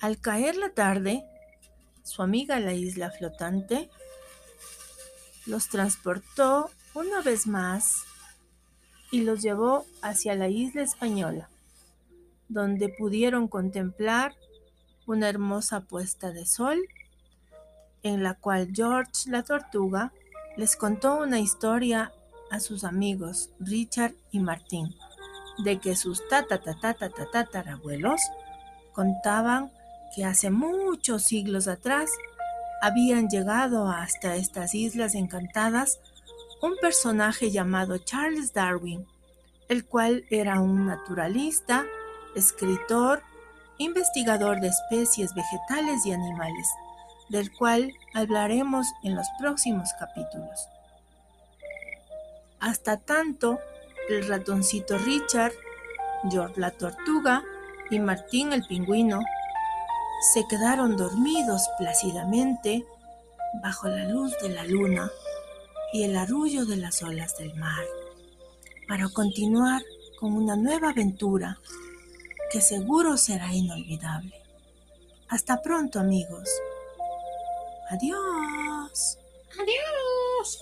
Al caer la tarde, su amiga la isla flotante los transportó una vez más y los llevó hacia la isla española, donde pudieron contemplar una hermosa puesta de sol, en la cual George la tortuga les contó una historia a sus amigos Richard y Martín, de que sus tatarabuelos contaban que hace muchos siglos atrás habían llegado hasta estas islas encantadas un personaje llamado Charles Darwin, el cual era un naturalista, escritor, investigador de especies vegetales y animales, del cual hablaremos en los próximos capítulos. Hasta tanto, el ratoncito Richard, George la tortuga y Martín el pingüino se quedaron dormidos plácidamente bajo la luz de la luna y el arrullo de las olas del mar, para continuar con una nueva aventura que seguro será inolvidable. Hasta pronto amigos. Adiós. Adiós.